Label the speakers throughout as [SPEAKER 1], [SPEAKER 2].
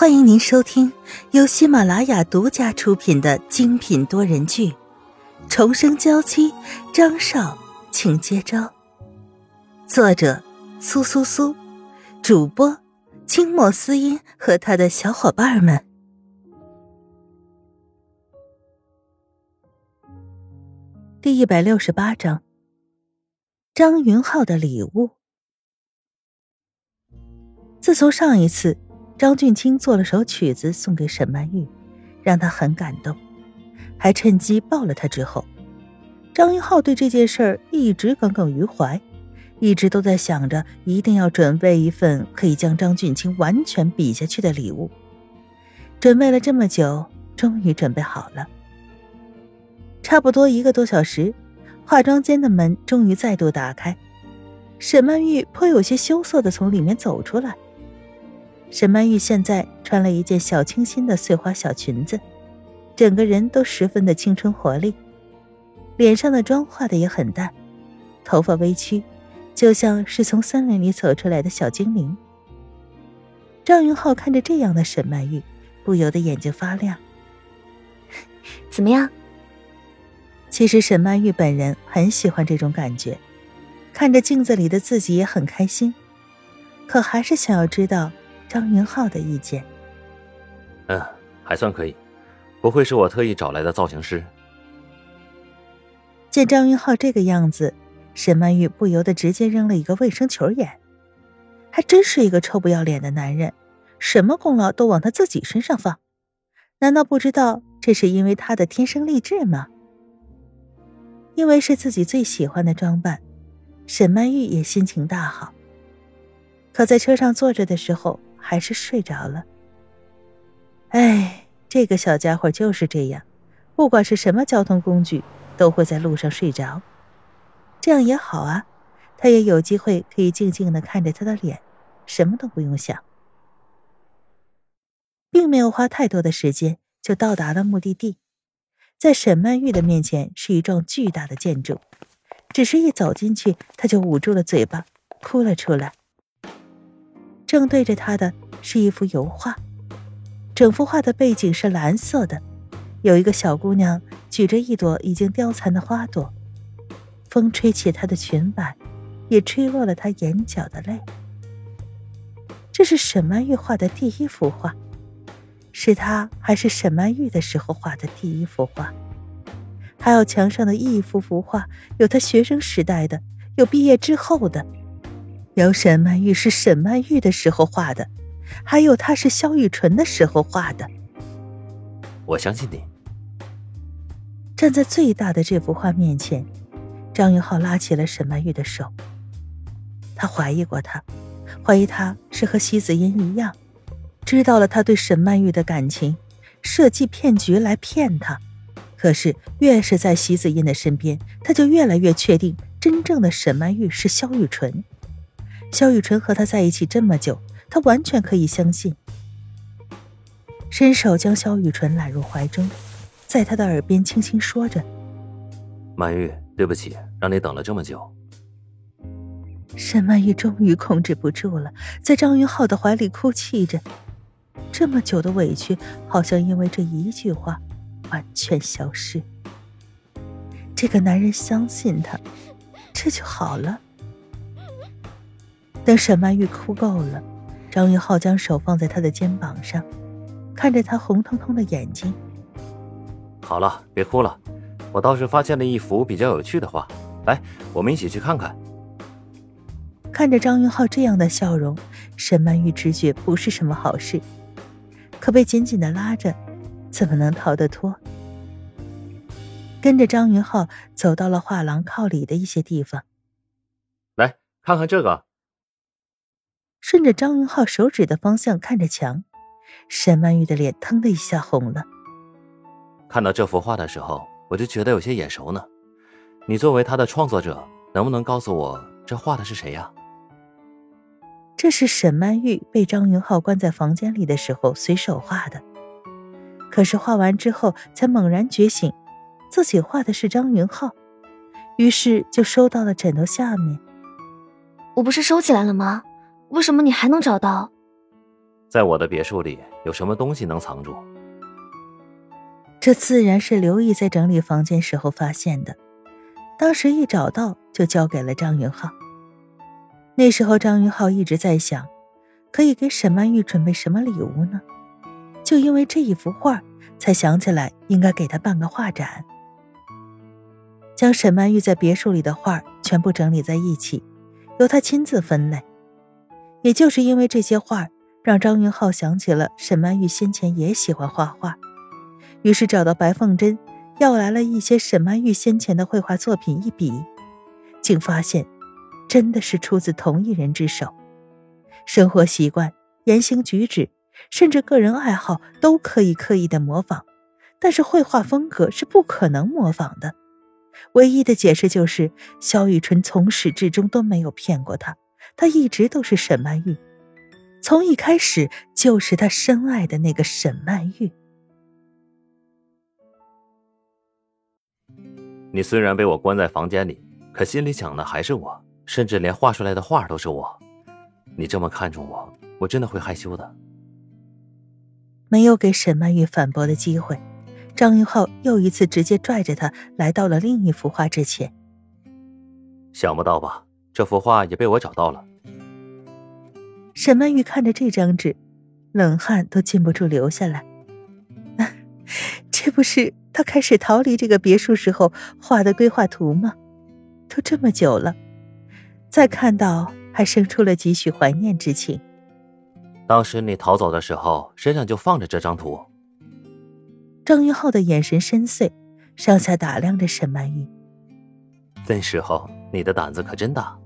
[SPEAKER 1] 欢迎您收听由喜马拉雅独家出品的精品多人剧《重生娇妻》，张少，请接招。作者：苏苏苏，主播：清墨思音和他的小伙伴们。第一百六十八章：张云浩的礼物。自从上一次。张俊清做了首曲子送给沈曼玉，让她很感动，还趁机抱了她。之后，张云浩对这件事儿一直耿耿于怀，一直都在想着一定要准备一份可以将张俊清完全比下去的礼物。准备了这么久，终于准备好了。差不多一个多小时，化妆间的门终于再度打开，沈曼玉颇有些羞涩的从里面走出来。沈曼玉现在穿了一件小清新的碎花小裙子，整个人都十分的青春活力，脸上的妆化的也很淡，头发微曲，就像是从森林里走出来的小精灵。张云浩看着这样的沈曼玉，不由得眼睛发亮。
[SPEAKER 2] 怎么样？
[SPEAKER 1] 其实沈曼玉本人很喜欢这种感觉，看着镜子里的自己也很开心，可还是想要知道。张云浩的意见，
[SPEAKER 3] 嗯，还算可以，不会是我特意找来的造型师。
[SPEAKER 1] 见张云浩这个样子，沈曼玉不由得直接扔了一个卫生球眼，还真是一个臭不要脸的男人，什么功劳都往他自己身上放，难道不知道这是因为他的天生丽质吗？因为是自己最喜欢的装扮，沈曼玉也心情大好。可在车上坐着的时候。还是睡着了。哎，这个小家伙就是这样，不管是什么交通工具，都会在路上睡着。这样也好啊，他也有机会可以静静的看着他的脸，什么都不用想。并没有花太多的时间，就到达了目的地。在沈曼玉的面前是一幢巨大的建筑，只是一走进去，他就捂住了嘴巴，哭了出来。正对着他的是一幅油画，整幅画的背景是蓝色的，有一个小姑娘举着一朵已经凋残的花朵，风吹起她的裙摆，也吹落了她眼角的泪。这是沈曼玉画的第一幅画，是她还是沈曼玉的时候画的第一幅画。还有墙上的一幅幅画，有她学生时代的，有毕业之后的。有沈曼玉是沈曼玉的时候画的，还有她是萧雨纯的时候画的。
[SPEAKER 3] 我相信你。
[SPEAKER 1] 站在最大的这幅画面前，张云浩拉起了沈曼玉的手。他怀疑过她，怀疑她是和席子音一样，知道了他对沈曼玉的感情，设计骗局来骗她。可是越是在席子音的身边，他就越来越确定，真正的沈曼玉是萧雨纯。萧雨纯和他在一起这么久，他完全可以相信。伸手将萧雨纯揽入怀中，在他的耳边轻轻说着：“
[SPEAKER 3] 曼玉，对不起，让你等了这么久。”
[SPEAKER 1] 沈曼玉终于控制不住了，在张云浩的怀里哭泣着。这么久的委屈，好像因为这一句话，完全消失。这个男人相信她，这就好了。等沈曼玉哭够了，张云浩将手放在她的肩膀上，看着她红彤彤的眼睛。
[SPEAKER 3] 好了，别哭了，我倒是发现了一幅比较有趣的画，来，我们一起去看看。
[SPEAKER 1] 看着张云浩这样的笑容，沈曼玉直觉不是什么好事，可被紧紧的拉着，怎么能逃得脱？跟着张云浩走到了画廊靠里的一些地方，
[SPEAKER 3] 来看看这个。
[SPEAKER 1] 顺着张云浩手指的方向看着墙，沈曼玉的脸腾的一下红了。
[SPEAKER 3] 看到这幅画的时候，我就觉得有些眼熟呢。你作为他的创作者，能不能告诉我这画的是谁呀？
[SPEAKER 1] 这是沈曼玉被张云浩关在房间里的时候随手画的，可是画完之后才猛然觉醒，自己画的是张云浩，于是就收到了枕头下面。
[SPEAKER 2] 我不是收起来了吗？为什么你还能找到？
[SPEAKER 3] 在我的别墅里有什么东西能藏住？
[SPEAKER 1] 这自然是刘毅在整理房间时候发现的，当时一找到就交给了张云浩。那时候张云浩一直在想，可以给沈曼玉准备什么礼物呢？就因为这一幅画，才想起来应该给她办个画展。将沈曼玉在别墅里的画全部整理在一起，由他亲自分类。也就是因为这些画，让张云浩想起了沈曼玉先前也喜欢画画，于是找到白凤珍，要来了一些沈曼玉先前的绘画作品一比，竟发现，真的是出自同一人之手。生活习惯、言行举止，甚至个人爱好都可以刻意的模仿，但是绘画风格是不可能模仿的。唯一的解释就是，萧雨纯从始至终都没有骗过他，他一直都是沈曼玉，从一开始就是他深爱的那个沈曼玉。
[SPEAKER 3] 你虽然被我关在房间里，可心里想的还是我，甚至连画出来的画都是我。你这么看重我，我真的会害羞的。
[SPEAKER 1] 没有给沈曼玉反驳的机会。张云浩又一次直接拽着他来到了另一幅画之前。
[SPEAKER 3] 想不到吧？这幅画也被我找到了。
[SPEAKER 1] 沈曼玉看着这张纸，冷汗都禁不住流下来。这不是他开始逃离这个别墅时候画的规划图吗？都这么久了，再看到还生出了几许怀念之情。
[SPEAKER 3] 当时你逃走的时候，身上就放着这张图。
[SPEAKER 1] 张云浩的眼神深邃，上下打量着沈曼玉。
[SPEAKER 3] 那时候你的胆子可真大。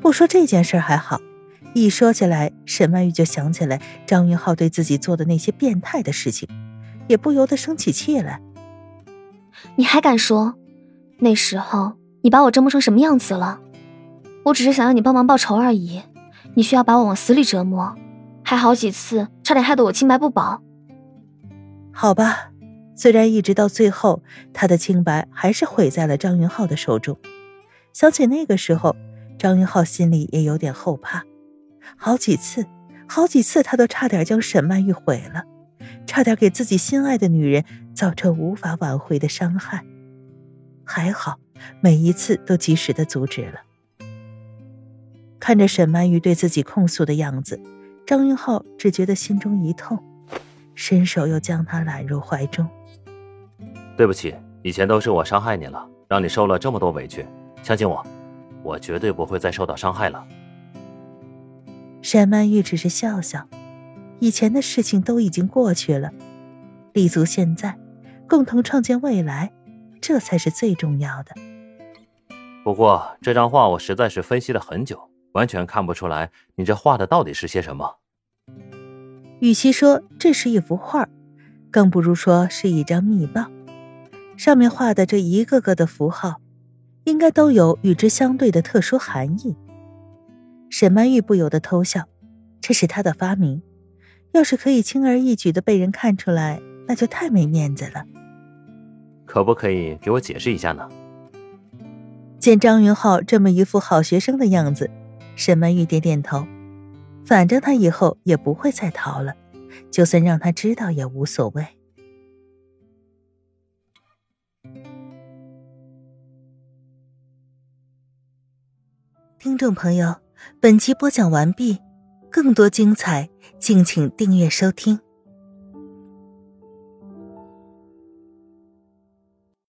[SPEAKER 1] 不说这件事还好，一说起来，沈曼玉就想起来张云浩对自己做的那些变态的事情，也不由得生起气来。
[SPEAKER 2] 你还敢说？那时候你把我折磨成什么样子了？我只是想要你帮忙报仇而已。你需要把我往死里折磨，还好几次差点害得我清白不保。
[SPEAKER 1] 好吧，虽然一直到最后，他的清白还是毁在了张云浩的手中。想起那个时候，张云浩心里也有点后怕。好几次，好几次，他都差点将沈曼玉毁了，差点给自己心爱的女人造成无法挽回的伤害。还好，每一次都及时的阻止了。看着沈曼玉对自己控诉的样子，张云浩只觉得心中一痛。伸手又将她揽入怀中。
[SPEAKER 3] 对不起，以前都是我伤害你了，让你受了这么多委屈。相信我，我绝对不会再受到伤害了。
[SPEAKER 1] 沈曼玉只是笑笑，以前的事情都已经过去了，立足现在，共同创建未来，这才是最重要的。
[SPEAKER 3] 不过这张画我实在是分析了很久，完全看不出来你这画的到底是些什么。
[SPEAKER 1] 与其说这是一幅画，更不如说是一张密报。上面画的这一个个的符号，应该都有与之相对的特殊含义。沈曼玉不由得偷笑，这是她的发明，要是可以轻而易举的被人看出来，那就太没面子了。
[SPEAKER 3] 可不可以给我解释一下呢？
[SPEAKER 1] 见张云浩这么一副好学生的样子，沈曼玉点点头。反正他以后也不会再逃了，就算让他知道也无所谓。听众朋友，本集播讲完毕，更多精彩，敬请订阅收听。